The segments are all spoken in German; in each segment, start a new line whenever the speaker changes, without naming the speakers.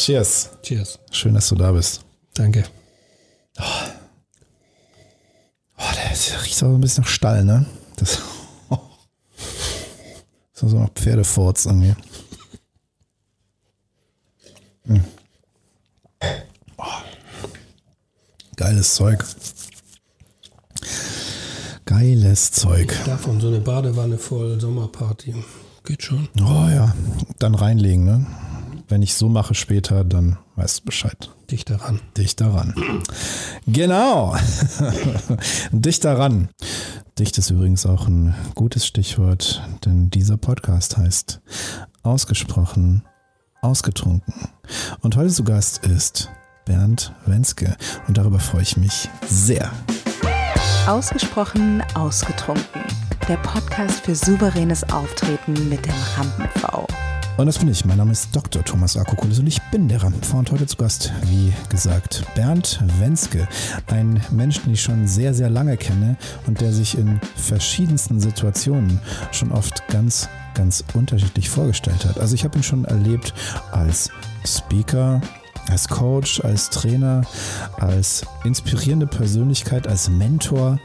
Cheers.
Cheers.
Schön, dass du da bist.
Danke.
Oh, der riecht aber ein bisschen nach Stall, ne? Das, oh. das ist so nach Pferdefurz irgendwie. Hm. Oh. Geiles Zeug. Geiles Zeug.
Davon so eine Badewanne voll Sommerparty. Geht schon.
Oh ja, dann reinlegen, ne? Wenn ich so mache später, dann weißt du Bescheid.
Dich daran.
Dich daran. Genau. Dich daran. Dicht ist übrigens auch ein gutes Stichwort, denn dieser Podcast heißt Ausgesprochen, Ausgetrunken. Und heute zu Gast ist Bernd Wenske und darüber freue ich mich sehr.
Ausgesprochen, Ausgetrunken. Der Podcast für souveränes Auftreten mit dem Rampen-V.
Und das bin ich. Mein Name ist Dr. Thomas Akokulis und ich bin der Rampenv und heute zu Gast, wie gesagt, Bernd Wenske. Ein Mensch, den ich schon sehr, sehr lange kenne und der sich in verschiedensten Situationen schon oft ganz, ganz unterschiedlich vorgestellt hat. Also ich habe ihn schon erlebt als Speaker, als Coach, als Trainer, als inspirierende Persönlichkeit, als Mentor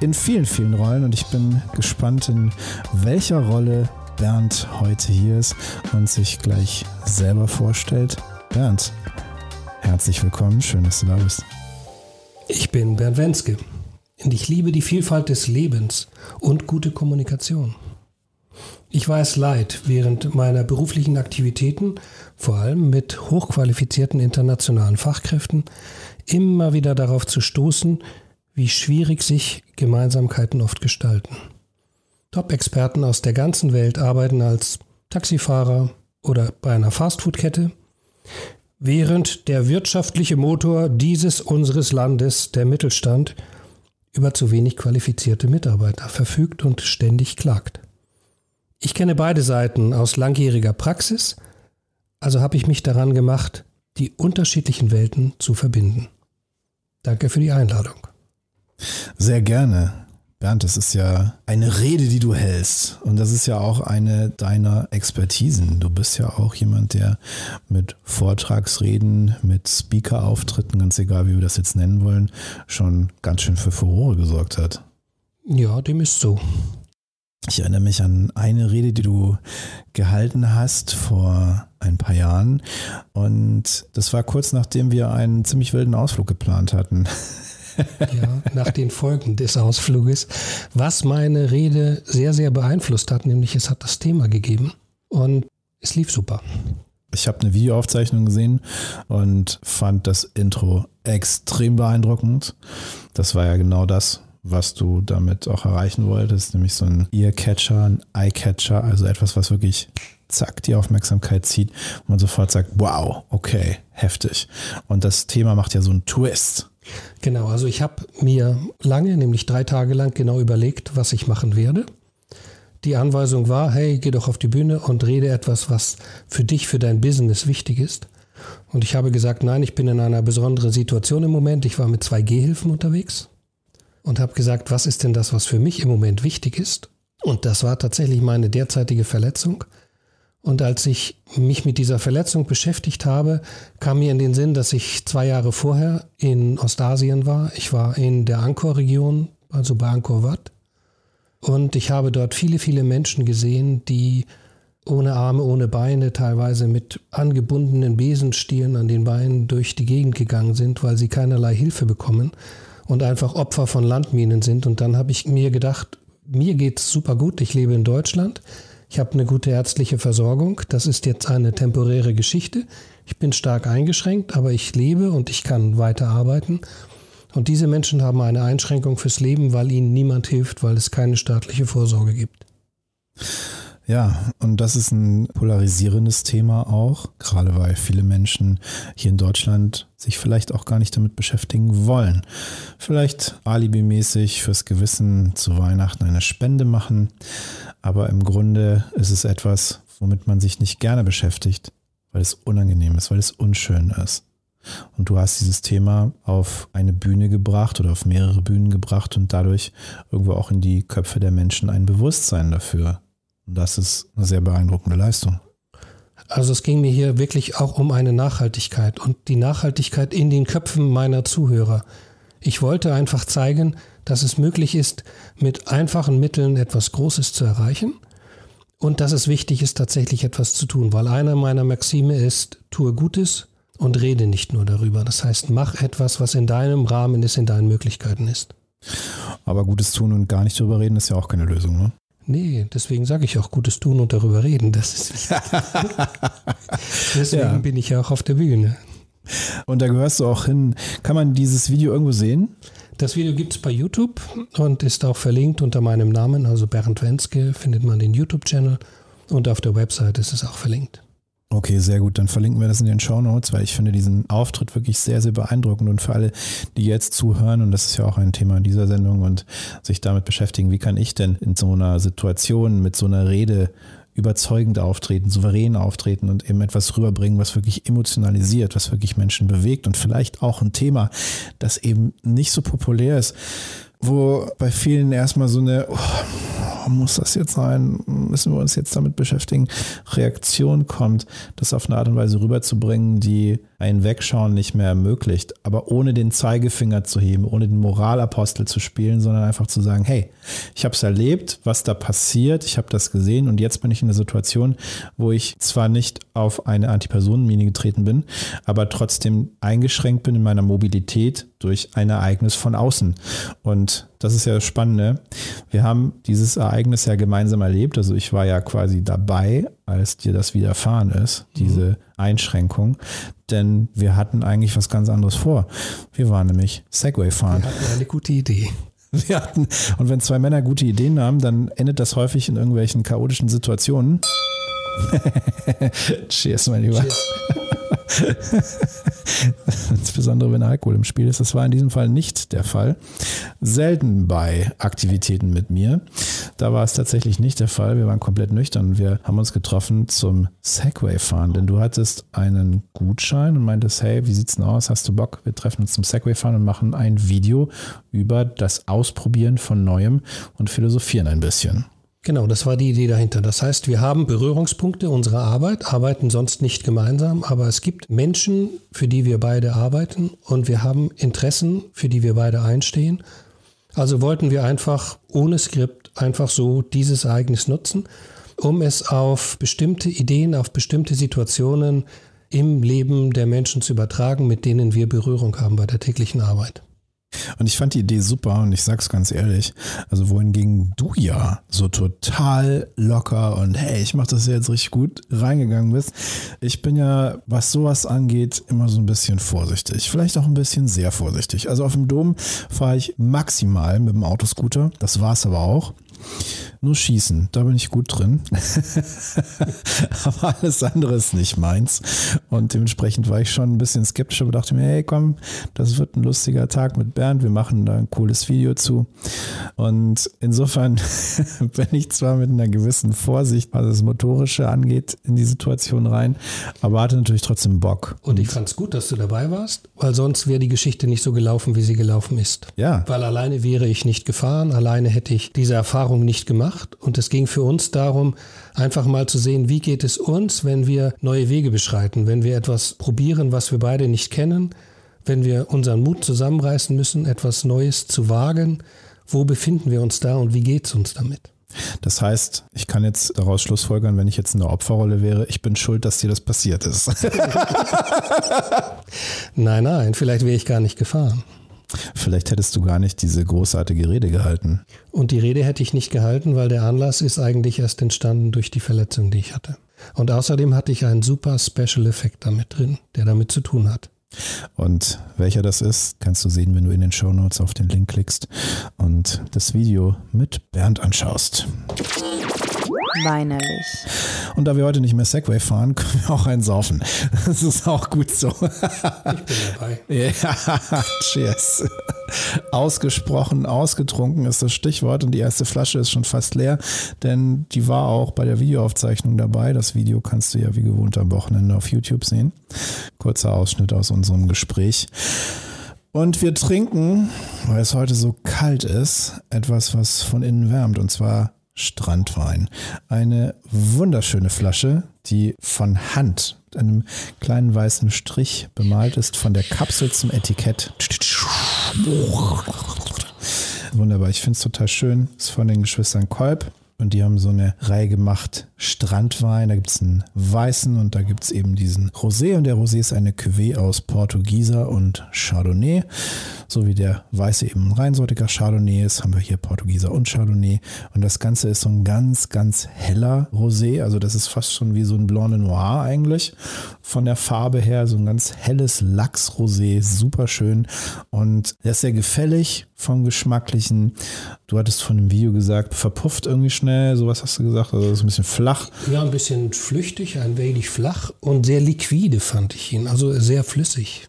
in vielen, vielen Rollen und ich bin gespannt, in welcher Rolle Bernd heute hier ist und sich gleich selber vorstellt. Bernd, herzlich willkommen, schön, dass du da bist.
Ich bin Bernd Wenske und ich liebe die Vielfalt des Lebens und gute Kommunikation. Ich weiß leid, während meiner beruflichen Aktivitäten, vor allem mit hochqualifizierten internationalen Fachkräften, immer wieder darauf zu stoßen, wie schwierig sich Gemeinsamkeiten oft gestalten. Top-Experten aus der ganzen Welt arbeiten als Taxifahrer oder bei einer Fastfood-Kette, während der wirtschaftliche Motor dieses unseres Landes, der Mittelstand, über zu wenig qualifizierte Mitarbeiter verfügt und ständig klagt. Ich kenne beide Seiten aus langjähriger Praxis, also habe ich mich daran gemacht, die unterschiedlichen Welten zu verbinden. Danke für die Einladung.
Sehr gerne. Bernd, das ist ja eine Rede, die du hältst. Und das ist ja auch eine deiner Expertisen. Du bist ja auch jemand, der mit Vortragsreden, mit Speaker-Auftritten, ganz egal wie wir das jetzt nennen wollen, schon ganz schön für Furore gesorgt hat.
Ja, dem ist so.
Ich erinnere mich an eine Rede, die du gehalten hast vor ein paar Jahren. Und das war kurz nachdem wir einen ziemlich wilden Ausflug geplant hatten.
ja, nach den Folgen des Ausfluges, was meine Rede sehr, sehr beeinflusst hat, nämlich es hat das Thema gegeben und es lief super.
Ich habe eine Videoaufzeichnung gesehen und fand das Intro extrem beeindruckend. Das war ja genau das, was du damit auch erreichen wolltest, nämlich so ein Earcatcher, ein Eyecatcher, also etwas, was wirklich zack die Aufmerksamkeit zieht und man sofort sagt, wow, okay, heftig. Und das Thema macht ja so einen Twist.
Genau, also ich habe mir lange, nämlich drei Tage lang genau überlegt, was ich machen werde. Die Anweisung war, hey, geh doch auf die Bühne und rede etwas, was für dich, für dein Business wichtig ist. Und ich habe gesagt, nein, ich bin in einer besonderen Situation im Moment. Ich war mit zwei Gehhilfen unterwegs und habe gesagt, was ist denn das, was für mich im Moment wichtig ist? Und das war tatsächlich meine derzeitige Verletzung. Und als ich mich mit dieser Verletzung beschäftigt habe, kam mir in den Sinn, dass ich zwei Jahre vorher in Ostasien war. Ich war in der Angkor-Region, also bei Angkor Wat. Und ich habe dort viele, viele Menschen gesehen, die ohne Arme, ohne Beine, teilweise mit angebundenen Besenstielen an den Beinen durch die Gegend gegangen sind, weil sie keinerlei Hilfe bekommen und einfach Opfer von Landminen sind. Und dann habe ich mir gedacht, mir geht's super gut, ich lebe in Deutschland. Ich habe eine gute ärztliche Versorgung. Das ist jetzt eine temporäre Geschichte. Ich bin stark eingeschränkt, aber ich lebe und ich kann weiter arbeiten. Und diese Menschen haben eine Einschränkung fürs Leben, weil ihnen niemand hilft, weil es keine staatliche Vorsorge gibt.
Ja, und das ist ein polarisierendes Thema auch, gerade weil viele Menschen hier in Deutschland sich vielleicht auch gar nicht damit beschäftigen wollen. Vielleicht alibimäßig fürs Gewissen zu Weihnachten eine Spende machen, aber im Grunde ist es etwas, womit man sich nicht gerne beschäftigt, weil es unangenehm ist, weil es unschön ist. Und du hast dieses Thema auf eine Bühne gebracht oder auf mehrere Bühnen gebracht und dadurch irgendwo auch in die Köpfe der Menschen ein Bewusstsein dafür. Und das ist eine sehr beeindruckende Leistung.
Also es ging mir hier wirklich auch um eine Nachhaltigkeit und die Nachhaltigkeit in den Köpfen meiner Zuhörer. Ich wollte einfach zeigen, dass es möglich ist, mit einfachen Mitteln etwas Großes zu erreichen und dass es wichtig ist, tatsächlich etwas zu tun, weil einer meiner Maxime ist, tue Gutes und rede nicht nur darüber. Das heißt, mach etwas, was in deinem Rahmen ist, in deinen Möglichkeiten ist.
Aber Gutes tun und gar nicht darüber reden ist ja auch keine Lösung, ne?
Nee, deswegen sage ich auch Gutes tun und darüber reden. Das ist deswegen ja. bin ich ja auch auf der Bühne.
Und da gehörst du auch hin. Kann man dieses Video irgendwo sehen?
Das Video gibt es bei YouTube und ist auch verlinkt unter meinem Namen, also Bernd Wenske, findet man den YouTube-Channel und auf der Website ist es auch verlinkt.
Okay, sehr gut. Dann verlinken wir das in den Show Notes, weil ich finde diesen Auftritt wirklich sehr, sehr beeindruckend. Und für alle, die jetzt zuhören, und das ist ja auch ein Thema dieser Sendung und sich damit beschäftigen, wie kann ich denn in so einer Situation mit so einer Rede überzeugend auftreten, souverän auftreten und eben etwas rüberbringen, was wirklich emotionalisiert, was wirklich Menschen bewegt und vielleicht auch ein Thema, das eben nicht so populär ist wo bei vielen erstmal so eine, oh, muss das jetzt sein, müssen wir uns jetzt damit beschäftigen, Reaktion kommt, das auf eine Art und Weise rüberzubringen, die ein Wegschauen nicht mehr ermöglicht, aber ohne den Zeigefinger zu heben, ohne den Moralapostel zu spielen, sondern einfach zu sagen, hey, ich habe es erlebt, was da passiert, ich habe das gesehen und jetzt bin ich in der Situation, wo ich zwar nicht auf eine Antipersonenmine getreten bin, aber trotzdem eingeschränkt bin in meiner Mobilität durch ein Ereignis von außen. Und das ist ja das Spannende. Wir haben dieses Ereignis ja gemeinsam erlebt. Also ich war ja quasi dabei, als dir das widerfahren ist, diese mhm. Einschränkung. Denn wir hatten eigentlich was ganz anderes vor. Wir waren nämlich Segway fahren.
Wir hatten eine gute Idee.
Wir hatten, und wenn zwei Männer gute Ideen haben, dann endet das häufig in irgendwelchen chaotischen Situationen. Cheers, mein Lieber. Cheers. Insbesondere wenn Alkohol im Spiel ist. Das war in diesem Fall nicht der Fall. Selten bei Aktivitäten mit mir. Da war es tatsächlich nicht der Fall. Wir waren komplett nüchtern. Wir haben uns getroffen zum Segway-Fahren, denn du hattest einen Gutschein und meintest, hey, wie sieht's denn aus? Hast du Bock? Wir treffen uns zum Segway-Fahren und machen ein Video über das Ausprobieren von Neuem und philosophieren ein bisschen.
Genau, das war die Idee dahinter. Das heißt, wir haben Berührungspunkte unserer Arbeit, arbeiten sonst nicht gemeinsam, aber es gibt Menschen, für die wir beide arbeiten und wir haben Interessen, für die wir beide einstehen. Also wollten wir einfach ohne Skript einfach so dieses Ereignis nutzen, um es auf bestimmte Ideen, auf bestimmte Situationen im Leben der Menschen zu übertragen, mit denen wir Berührung haben bei der täglichen Arbeit.
Und ich fand die Idee super und ich sag's ganz ehrlich, also wohingegen du ja so total locker und hey, ich mach das jetzt richtig gut reingegangen bist. Ich bin ja, was sowas angeht, immer so ein bisschen vorsichtig. Vielleicht auch ein bisschen sehr vorsichtig. Also auf dem Dom fahre ich maximal mit dem Autoscooter. Das war's aber auch. Nur schießen, da bin ich gut drin. aber alles andere ist nicht meins. Und dementsprechend war ich schon ein bisschen skeptisch, aber dachte mir, hey komm, das wird ein lustiger Tag mit Bernd. Wir machen da ein cooles Video zu. Und insofern bin ich zwar mit einer gewissen Vorsicht, was das Motorische angeht, in die Situation rein, aber hatte natürlich trotzdem Bock.
Und ich fand es gut, dass du dabei warst, weil sonst wäre die Geschichte nicht so gelaufen, wie sie gelaufen ist.
Ja.
Weil alleine wäre ich nicht gefahren, alleine hätte ich diese Erfahrung nicht gemacht gemacht und es ging für uns darum, einfach mal zu sehen, wie geht es uns, wenn wir neue Wege beschreiten, wenn wir etwas probieren, was wir beide nicht kennen, wenn wir unseren Mut zusammenreißen müssen, etwas Neues zu wagen, wo befinden wir uns da und wie geht es uns damit?
Das heißt, ich kann jetzt daraus schlussfolgern, wenn ich jetzt in der Opferrolle wäre, ich bin schuld, dass dir das passiert ist.
nein, nein, vielleicht wäre ich gar nicht gefahren.
Vielleicht hättest du gar nicht diese großartige Rede gehalten.
Und die Rede hätte ich nicht gehalten, weil der Anlass ist eigentlich erst entstanden durch die Verletzung, die ich hatte. Und außerdem hatte ich einen super Special Effekt damit drin, der damit zu tun hat.
Und welcher das ist, kannst du sehen, wenn du in den Show Notes auf den Link klickst und das Video mit Bernd anschaust
weinerlich.
Und da wir heute nicht mehr Segway fahren, können wir auch einen saufen. Das ist auch gut so. Ich
bin dabei.
Ja, cheers. Ausgesprochen, ausgetrunken ist das Stichwort und die erste Flasche ist schon fast leer, denn die war auch bei der Videoaufzeichnung dabei. Das Video kannst du ja wie gewohnt am Wochenende auf YouTube sehen. Kurzer Ausschnitt aus unserem Gespräch. Und wir trinken, weil es heute so kalt ist, etwas, was von innen wärmt, und zwar Strandwein. Eine wunderschöne Flasche, die von Hand mit einem kleinen weißen Strich bemalt ist, von der Kapsel zum Etikett. Wunderbar, ich finde es total schön. Ist von den Geschwistern Kolb. Und die haben so eine Reihe gemacht, Strandwein. Da gibt es einen weißen und da gibt es eben diesen Rosé. Und der Rosé ist eine Cuvée aus Portugieser und Chardonnay. So wie der weiße eben ein reinsortiger Chardonnay ist, haben wir hier Portugieser und Chardonnay. Und das Ganze ist so ein ganz, ganz heller Rosé. Also das ist fast schon wie so ein Blanc de Noir eigentlich. Von der Farbe her so ein ganz helles Lachsrosé. Super schön. Und der ist sehr gefällig vom Geschmacklichen. Du hattest von dem Video gesagt, verpufft irgendwie schnell, sowas hast du gesagt, also ist ein bisschen flach.
Ja, ein bisschen flüchtig, ein wenig flach und sehr liquide fand ich ihn, also sehr flüssig.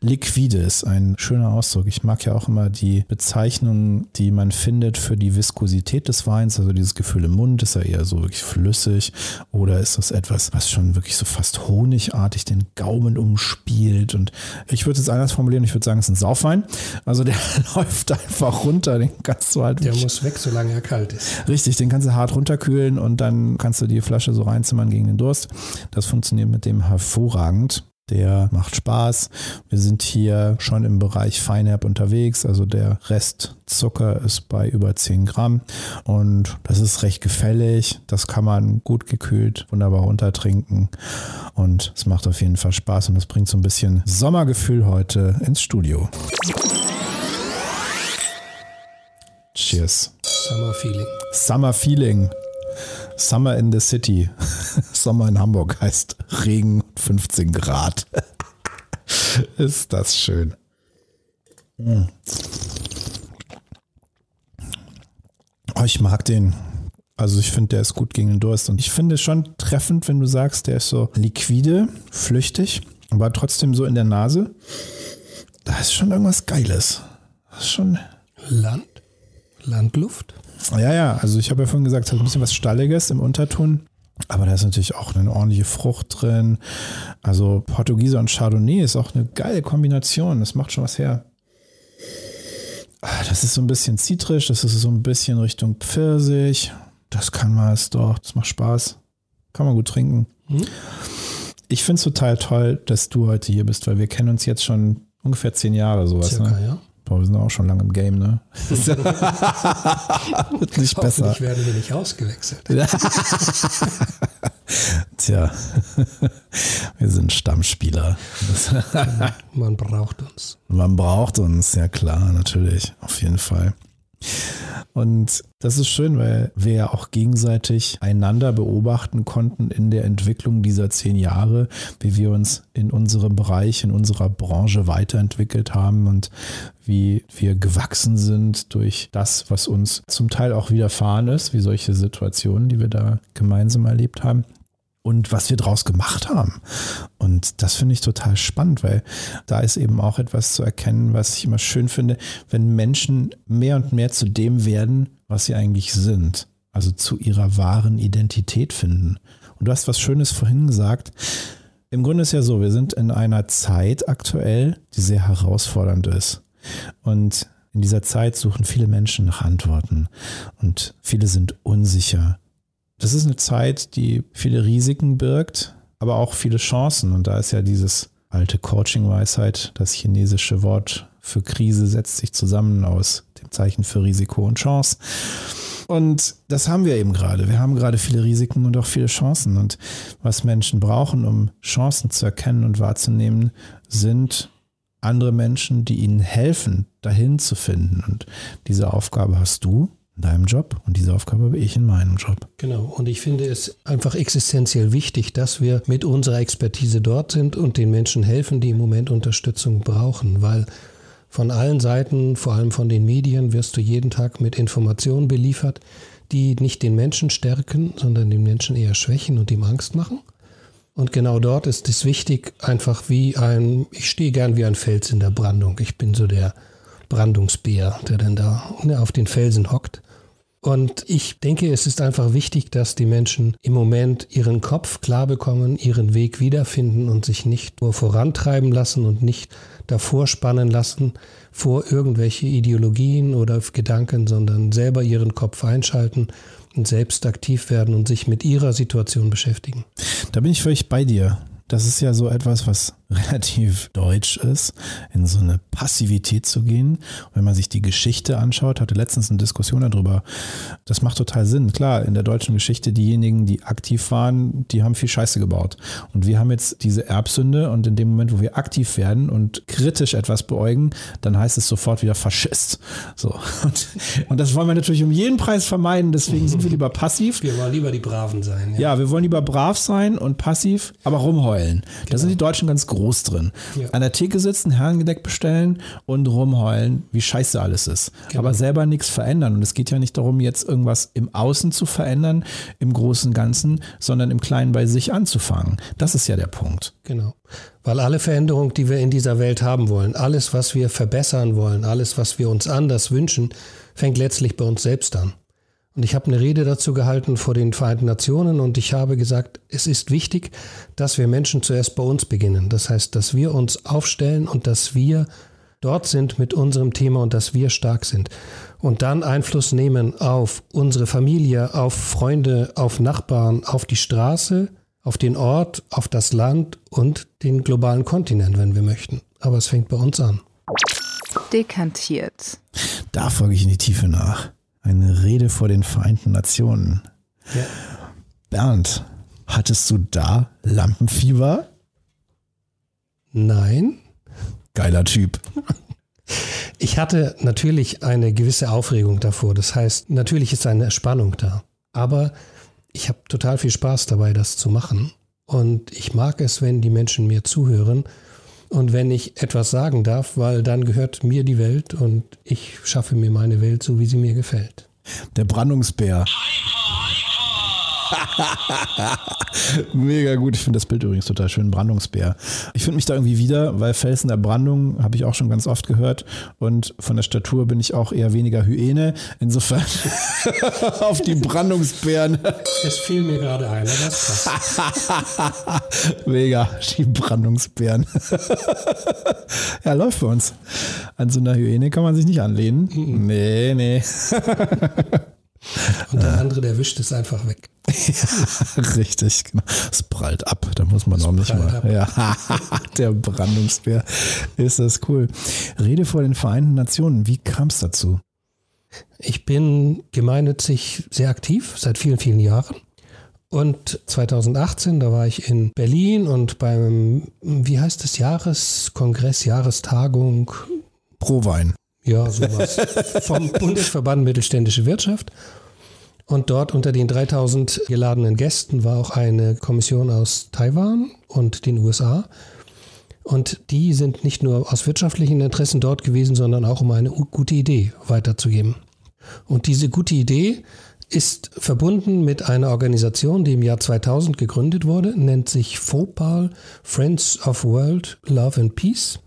Liquide ist ein schöner Ausdruck. Ich mag ja auch immer die Bezeichnung, die man findet für die Viskosität des Weins. Also dieses Gefühl im Mund, ist er eher so wirklich flüssig oder ist das etwas, was schon wirklich so fast honigartig den Gaumen umspielt? Und ich würde es anders formulieren, ich würde sagen, es ist ein Saufwein. Also der läuft einfach runter, den kannst du halt.
Der muss weg, solange er kalt ist.
Richtig, den kannst du hart runterkühlen und dann kannst du die Flasche so reinzimmern gegen den Durst. Das funktioniert mit dem hervorragend. Der macht Spaß. Wir sind hier schon im Bereich Feinherb unterwegs. Also der Rest Zucker ist bei über 10 Gramm. Und das ist recht gefällig. Das kann man gut gekühlt wunderbar runtertrinken. Und es macht auf jeden Fall Spaß. Und das bringt so ein bisschen Sommergefühl heute ins Studio. Cheers.
Summer Feeling.
Summer Feeling. Summer in the City. Sommer in Hamburg heißt Regen 15 Grad. Ist das schön. Oh, ich mag den. Also ich finde, der ist gut gegen den Durst. Und ich finde schon treffend, wenn du sagst, der ist so liquide, flüchtig, aber trotzdem so in der Nase. Da ist schon irgendwas Geiles. Das ist schon.
Land? Landluft?
Ja, ja, also ich habe ja vorhin gesagt, es hat ein bisschen was Stalliges im Unterton. Aber da ist natürlich auch eine ordentliche Frucht drin. Also Portugieser und Chardonnay ist auch eine geile Kombination. Das macht schon was her. Das ist so ein bisschen zitrisch, das ist so ein bisschen Richtung Pfirsich. Das kann was doch, das macht Spaß. Kann man gut trinken. Mhm. Ich finde es total toll, dass du heute hier bist, weil wir kennen uns jetzt schon ungefähr zehn Jahre sowas.
Circa,
ne?
ja.
Boah, wir sind auch schon lange im Game, ne? Wird nicht besser.
Hoffentlich werden wir nicht ausgewechselt.
Tja, wir sind Stammspieler.
Man braucht uns.
Man braucht uns, ja klar, natürlich, auf jeden Fall. Und das ist schön, weil wir ja auch gegenseitig einander beobachten konnten in der Entwicklung dieser zehn Jahre, wie wir uns in unserem Bereich, in unserer Branche weiterentwickelt haben und wie wir gewachsen sind durch das, was uns zum Teil auch widerfahren ist, wie solche Situationen, die wir da gemeinsam erlebt haben und was wir draus gemacht haben. Und das finde ich total spannend, weil da ist eben auch etwas zu erkennen, was ich immer schön finde, wenn Menschen mehr und mehr zu dem werden, was sie eigentlich sind. Also zu ihrer wahren Identität finden. Und du hast was Schönes vorhin gesagt. Im Grunde ist ja so, wir sind in einer Zeit aktuell, die sehr herausfordernd ist. Und in dieser Zeit suchen viele Menschen nach Antworten und viele sind unsicher das ist eine Zeit, die viele Risiken birgt, aber auch viele Chancen. Und da ist ja dieses alte Coaching-Weisheit, das chinesische Wort für Krise setzt sich zusammen aus dem Zeichen für Risiko und Chance. Und das haben wir eben gerade. Wir haben gerade viele Risiken und auch viele Chancen. Und was Menschen brauchen, um Chancen zu erkennen und wahrzunehmen, sind andere Menschen, die ihnen helfen, dahin zu finden. Und diese Aufgabe hast du in deinem Job und diese Aufgabe habe ich in meinem Job.
Genau, und ich finde es einfach existenziell wichtig, dass wir mit unserer Expertise dort sind und den Menschen helfen, die im Moment Unterstützung brauchen, weil von allen Seiten, vor allem von den Medien, wirst du jeden Tag mit Informationen beliefert, die nicht den Menschen stärken, sondern den Menschen eher schwächen und ihm Angst machen. Und genau dort ist es wichtig, einfach wie ein, ich stehe gern wie ein Fels in der Brandung. Ich bin so der Brandungsbär, der dann da ne, auf den Felsen hockt und ich denke, es ist einfach wichtig, dass die Menschen im Moment ihren Kopf klar bekommen, ihren Weg wiederfinden und sich nicht nur vorantreiben lassen und nicht davor spannen lassen vor irgendwelche Ideologien oder Gedanken, sondern selber ihren Kopf einschalten, und selbst aktiv werden und sich mit ihrer Situation beschäftigen.
Da bin ich völlig bei dir. Das ist ja so etwas, was relativ deutsch ist, in so eine Passivität zu gehen. wenn man sich die Geschichte anschaut, hatte letztens eine Diskussion darüber. Das macht total Sinn. Klar, in der deutschen Geschichte, diejenigen, die aktiv waren, die haben viel Scheiße gebaut. Und wir haben jetzt diese Erbsünde und in dem Moment, wo wir aktiv werden und kritisch etwas beäugen, dann heißt es sofort wieder Faschist. So. Und, und das wollen wir natürlich um jeden Preis vermeiden. Deswegen sind wir lieber passiv.
Wir wollen lieber die Braven sein.
Ja, ja wir wollen lieber brav sein und passiv, aber rumheulen. Genau. Da sind die Deutschen ganz groß groß drin. Ja. An der Theke sitzen, Herrengedeck bestellen und rumheulen, wie scheiße alles ist. Genau. Aber selber nichts verändern. Und es geht ja nicht darum, jetzt irgendwas im Außen zu verändern, im großen Ganzen, sondern im Kleinen bei sich anzufangen. Das ist ja der Punkt.
Genau. Weil alle Veränderungen, die wir in dieser Welt haben wollen, alles, was wir verbessern wollen, alles, was wir uns anders wünschen, fängt letztlich bei uns selbst an. Und ich habe eine Rede dazu gehalten vor den Vereinten Nationen und ich habe gesagt, es ist wichtig, dass wir Menschen zuerst bei uns beginnen. Das heißt, dass wir uns aufstellen und dass wir dort sind mit unserem Thema und dass wir stark sind. Und dann Einfluss nehmen auf unsere Familie, auf Freunde, auf Nachbarn, auf die Straße, auf den Ort, auf das Land und den globalen Kontinent, wenn wir möchten. Aber es fängt bei uns an.
Dekantiert.
Da folge ich in die Tiefe nach eine Rede vor den Vereinten Nationen. Ja. Bernd, hattest du da Lampenfieber?
Nein.
Geiler Typ.
Ich hatte natürlich eine gewisse Aufregung davor. Das heißt, natürlich ist eine Spannung da. Aber ich habe total viel Spaß dabei, das zu machen. Und ich mag es, wenn die Menschen mir zuhören und wenn ich etwas sagen darf, weil dann gehört mir die Welt und ich schaffe mir meine Welt so, wie sie mir gefällt.
Der Brandungsbär. Mega gut. Ich finde das Bild übrigens total schön. Brandungsbär. Ich finde mich da irgendwie wieder, weil Felsen der Brandung habe ich auch schon ganz oft gehört. Und von der Statur bin ich auch eher weniger Hyäne. Insofern auf die Brandungsbären.
Es fiel mir gerade ein, das
passt. Mega, die Brandungsbären. ja, läuft bei uns. An so einer Hyäne kann man sich nicht anlehnen. Mhm. Nee, nee.
Und der andere, der wischt es einfach weg.
ja, richtig, genau. Es prallt ab, da muss man auch nicht mal. Ab. Ja, der Brandungsbär. Ist das cool. Rede vor den Vereinten Nationen. Wie kam es dazu?
Ich bin gemeinnützig sehr aktiv, seit vielen, vielen Jahren. Und 2018, da war ich in Berlin und beim, wie heißt es, Jahreskongress, Jahrestagung.
Pro Wein.
Ja, sowas. Vom Bundesverband Mittelständische Wirtschaft. Und dort unter den 3000 geladenen Gästen war auch eine Kommission aus Taiwan und den USA. Und die sind nicht nur aus wirtschaftlichen Interessen dort gewesen, sondern auch um eine gute Idee weiterzugeben. Und diese gute Idee ist verbunden mit einer Organisation, die im Jahr 2000 gegründet wurde, nennt sich FOPAL, Friends of World Love and Peace.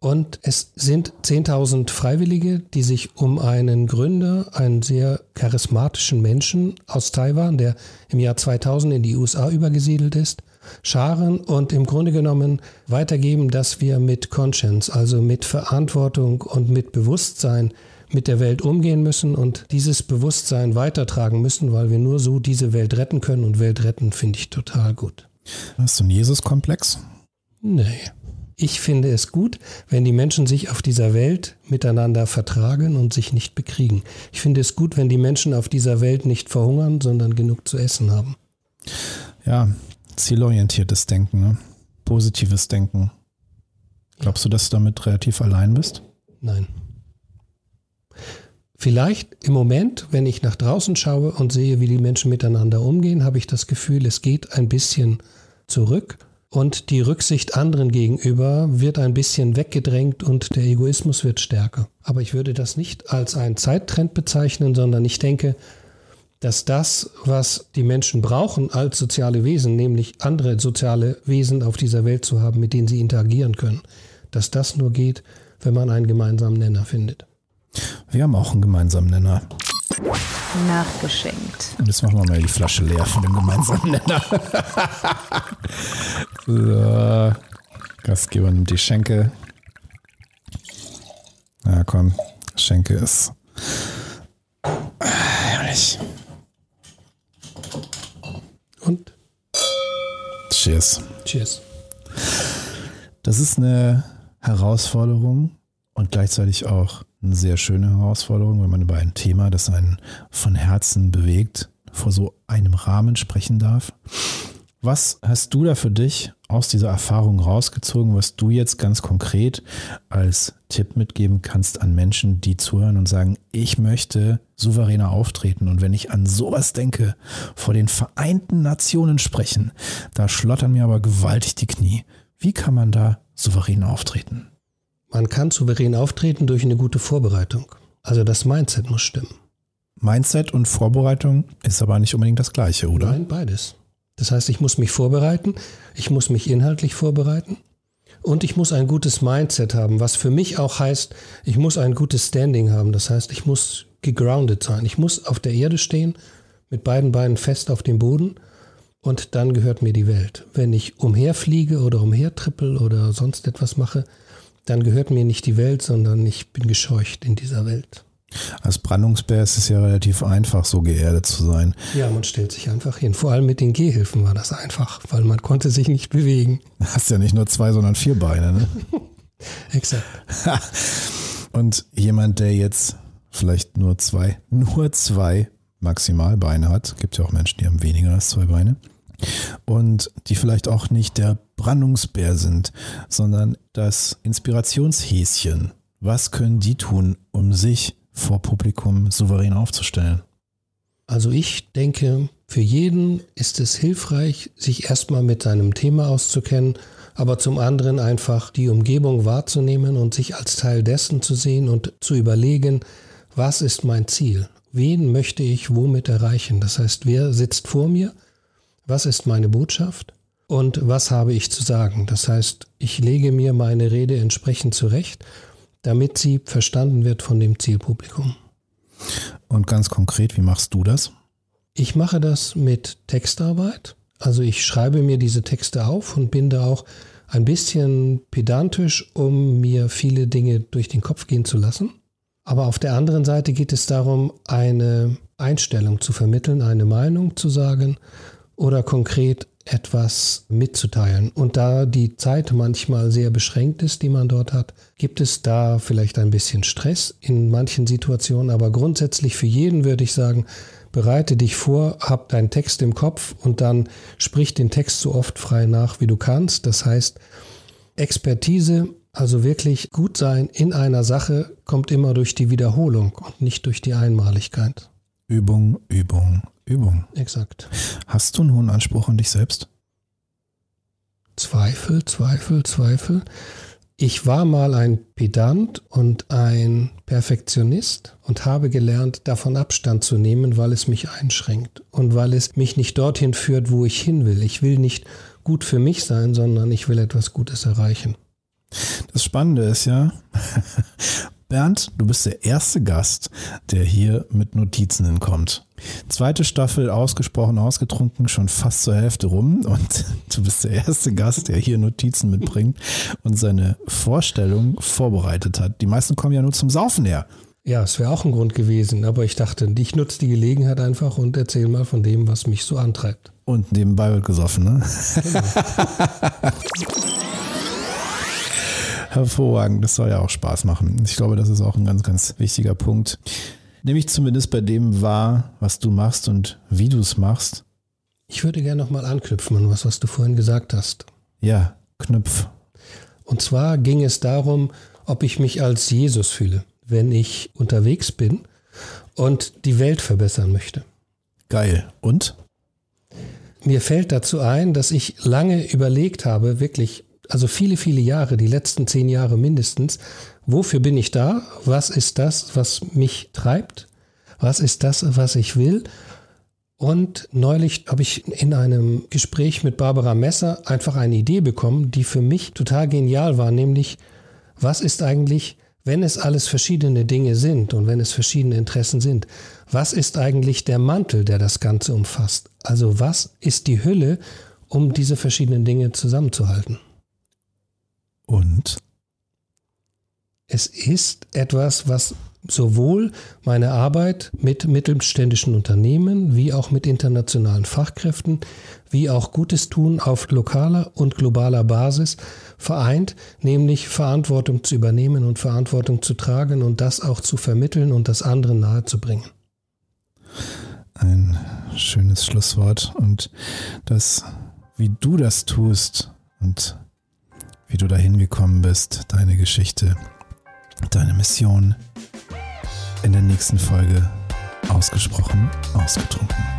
Und es sind 10.000 Freiwillige, die sich um einen Gründer, einen sehr charismatischen Menschen aus Taiwan, der im Jahr 2000 in die USA übergesiedelt ist, scharen und im Grunde genommen weitergeben, dass wir mit Conscience, also mit Verantwortung und mit Bewusstsein mit der Welt umgehen müssen und dieses Bewusstsein weitertragen müssen, weil wir nur so diese Welt retten können und Welt retten finde ich total gut.
Hast du einen Jesus-Komplex?
Nee. Ich finde es gut, wenn die Menschen sich auf dieser Welt miteinander vertragen und sich nicht bekriegen. Ich finde es gut, wenn die Menschen auf dieser Welt nicht verhungern, sondern genug zu essen haben.
Ja, zielorientiertes Denken, ne? positives Denken. Glaubst du, dass du damit relativ allein bist?
Nein. Vielleicht im Moment, wenn ich nach draußen schaue und sehe, wie die Menschen miteinander umgehen, habe ich das Gefühl, es geht ein bisschen zurück und die Rücksicht anderen gegenüber wird ein bisschen weggedrängt und der Egoismus wird stärker. Aber ich würde das nicht als einen Zeittrend bezeichnen, sondern ich denke, dass das, was die Menschen brauchen als soziale Wesen, nämlich andere soziale Wesen auf dieser Welt zu haben, mit denen sie interagieren können, dass das nur geht, wenn man einen gemeinsamen Nenner findet.
Wir haben auch einen gemeinsamen Nenner.
Nachgeschenkt.
Und jetzt machen wir mal die Flasche leer von dem gemeinsamen Nenner. so. Gastgeber nimmt die Schenke. Na ja, komm, Schenke ist. Herrlich. Und? Cheers.
Cheers.
Das ist eine Herausforderung und gleichzeitig auch eine sehr schöne Herausforderung, wenn man über ein Thema, das einen von Herzen bewegt, vor so einem Rahmen sprechen darf. Was hast du da für dich aus dieser Erfahrung rausgezogen, was du jetzt ganz konkret als Tipp mitgeben kannst an Menschen, die zuhören und sagen, ich möchte souveräner auftreten und wenn ich an sowas denke, vor den Vereinten Nationen sprechen, da schlottern mir aber gewaltig die Knie. Wie kann man da souverän auftreten?
Man kann souverän auftreten durch eine gute Vorbereitung. Also das Mindset muss stimmen.
Mindset und Vorbereitung ist aber nicht unbedingt das gleiche, oder?
Nein, beides. Das heißt, ich muss mich vorbereiten, ich muss mich inhaltlich vorbereiten und ich muss ein gutes Mindset haben, was für mich auch heißt, ich muss ein gutes Standing haben. Das heißt, ich muss gegroundet sein. Ich muss auf der Erde stehen, mit beiden Beinen fest auf dem Boden und dann gehört mir die Welt. Wenn ich umherfliege oder umhertrippel oder sonst etwas mache, dann gehört mir nicht die Welt, sondern ich bin gescheucht in dieser Welt.
Als Brandungsbär ist es ja relativ einfach, so geerdet zu sein.
Ja, man stellt sich einfach hin. Vor allem mit den Gehhilfen war das einfach, weil man konnte sich nicht bewegen.
Du hast ja nicht nur zwei, sondern vier Beine, ne?
Exakt.
Und jemand, der jetzt vielleicht nur zwei, nur zwei Maximalbeine hat, gibt ja auch Menschen, die haben weniger als zwei Beine, und die vielleicht auch nicht der Brandungsbär sind, sondern das Inspirationshäschen. Was können die tun, um sich vor Publikum souverän aufzustellen?
Also ich denke, für jeden ist es hilfreich, sich erstmal mit seinem Thema auszukennen, aber zum anderen einfach die Umgebung wahrzunehmen und sich als Teil dessen zu sehen und zu überlegen, was ist mein Ziel? Wen möchte ich womit erreichen? Das heißt, wer sitzt vor mir? Was ist meine Botschaft? Und was habe ich zu sagen? Das heißt, ich lege mir meine Rede entsprechend zurecht damit sie verstanden wird von dem Zielpublikum.
Und ganz konkret, wie machst du das?
Ich mache das mit Textarbeit. Also ich schreibe mir diese Texte auf und bin da auch ein bisschen pedantisch, um mir viele Dinge durch den Kopf gehen zu lassen. Aber auf der anderen Seite geht es darum, eine Einstellung zu vermitteln, eine Meinung zu sagen oder konkret etwas mitzuteilen. Und da die Zeit manchmal sehr beschränkt ist, die man dort hat, gibt es da vielleicht ein bisschen Stress in manchen Situationen. Aber grundsätzlich für jeden würde ich sagen, bereite dich vor, hab deinen Text im Kopf und dann sprich den Text so oft frei nach, wie du kannst. Das heißt, Expertise, also wirklich gut sein in einer Sache, kommt immer durch die Wiederholung und nicht durch die Einmaligkeit.
Übung, Übung, Übung.
Exakt.
Hast du einen hohen Anspruch an dich selbst?
Zweifel, Zweifel, Zweifel. Ich war mal ein Pedant und ein Perfektionist und habe gelernt, davon Abstand zu nehmen, weil es mich einschränkt und weil es mich nicht dorthin führt, wo ich hin will. Ich will nicht gut für mich sein, sondern ich will etwas Gutes erreichen.
Das Spannende ist ja, Bernd, du bist der erste Gast, der hier mit Notizen hinkommt. Zweite Staffel ausgesprochen ausgetrunken, schon fast zur Hälfte rum und du bist der erste Gast, der hier Notizen mitbringt und seine Vorstellung vorbereitet hat. Die meisten kommen ja nur zum Saufen her.
Ja, es wäre auch ein Grund gewesen, aber ich dachte, ich nutze die Gelegenheit einfach und erzähle mal von dem, was mich so antreibt.
Und nebenbei wird gesoffen, ne? Genau. Hervorragend, das soll ja auch Spaß machen. Ich glaube, das ist auch ein ganz, ganz wichtiger Punkt. Nehme ich zumindest bei dem wahr, was du machst und wie du es machst.
Ich würde gerne nochmal anknüpfen an was, was du vorhin gesagt hast.
Ja, knüpf.
Und zwar ging es darum, ob ich mich als Jesus fühle, wenn ich unterwegs bin und die Welt verbessern möchte.
Geil. Und?
Mir fällt dazu ein, dass ich lange überlegt habe, wirklich also viele, viele Jahre, die letzten zehn Jahre mindestens, wofür bin ich da? Was ist das, was mich treibt? Was ist das, was ich will? Und neulich habe ich in einem Gespräch mit Barbara Messer einfach eine Idee bekommen, die für mich total genial war, nämlich, was ist eigentlich, wenn es alles verschiedene Dinge sind und wenn es verschiedene Interessen sind, was ist eigentlich der Mantel, der das Ganze umfasst? Also was ist die Hülle, um diese verschiedenen Dinge zusammenzuhalten?
Und?
es ist etwas, was sowohl meine Arbeit mit mittelständischen Unternehmen wie auch mit internationalen Fachkräften, wie auch Gutes tun auf lokaler und globaler Basis vereint, nämlich Verantwortung zu übernehmen und Verantwortung zu tragen und das auch zu vermitteln und das anderen nahezubringen.
Ein schönes Schlusswort und das, wie du das tust und wie du dahin gekommen bist, deine Geschichte, deine Mission, in der nächsten Folge ausgesprochen ausgetrunken.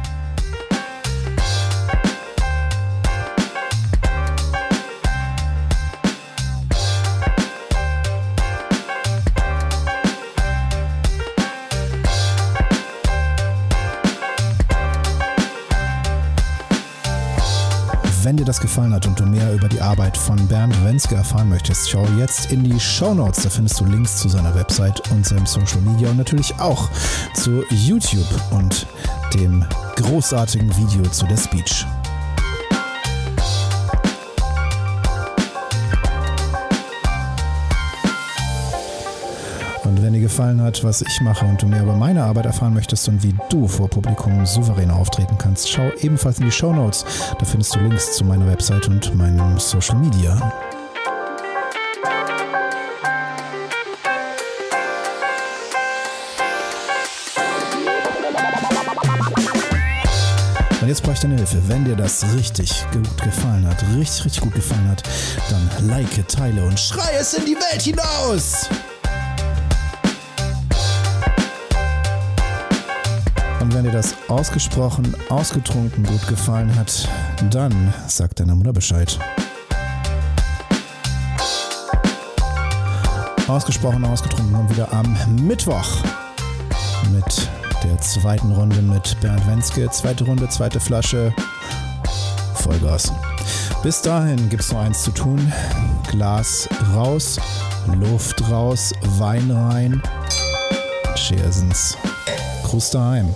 Wenn dir das gefallen hat und du mehr über die Arbeit von Bernd Wenske erfahren möchtest, schau jetzt in die Show Notes. Da findest du Links zu seiner Website und seinem Social Media und natürlich auch zu YouTube und dem großartigen Video zu der Speech. Gefallen hat, was ich mache und du mehr über meine Arbeit erfahren möchtest und wie du vor Publikum souverän auftreten kannst, schau ebenfalls in die Show Notes. Da findest du Links zu meiner Website und meinem Social Media. Jetzt brauche ich deine Hilfe. Wenn dir das richtig gut gefallen hat, richtig, richtig gut gefallen hat, dann like, teile und schrei es in die Welt hinaus! Und wenn dir das ausgesprochen, ausgetrunken gut gefallen hat, dann sag deiner Mutter Bescheid. Ausgesprochen, ausgetrunken kommt wieder am Mittwoch mit der zweiten Runde mit Bernd Wenske. Zweite Runde, zweite Flasche. Vollgas. Bis dahin gibt es nur eins zu tun. Glas raus, Luft raus, Wein rein. Cheersens. Gruß daheim.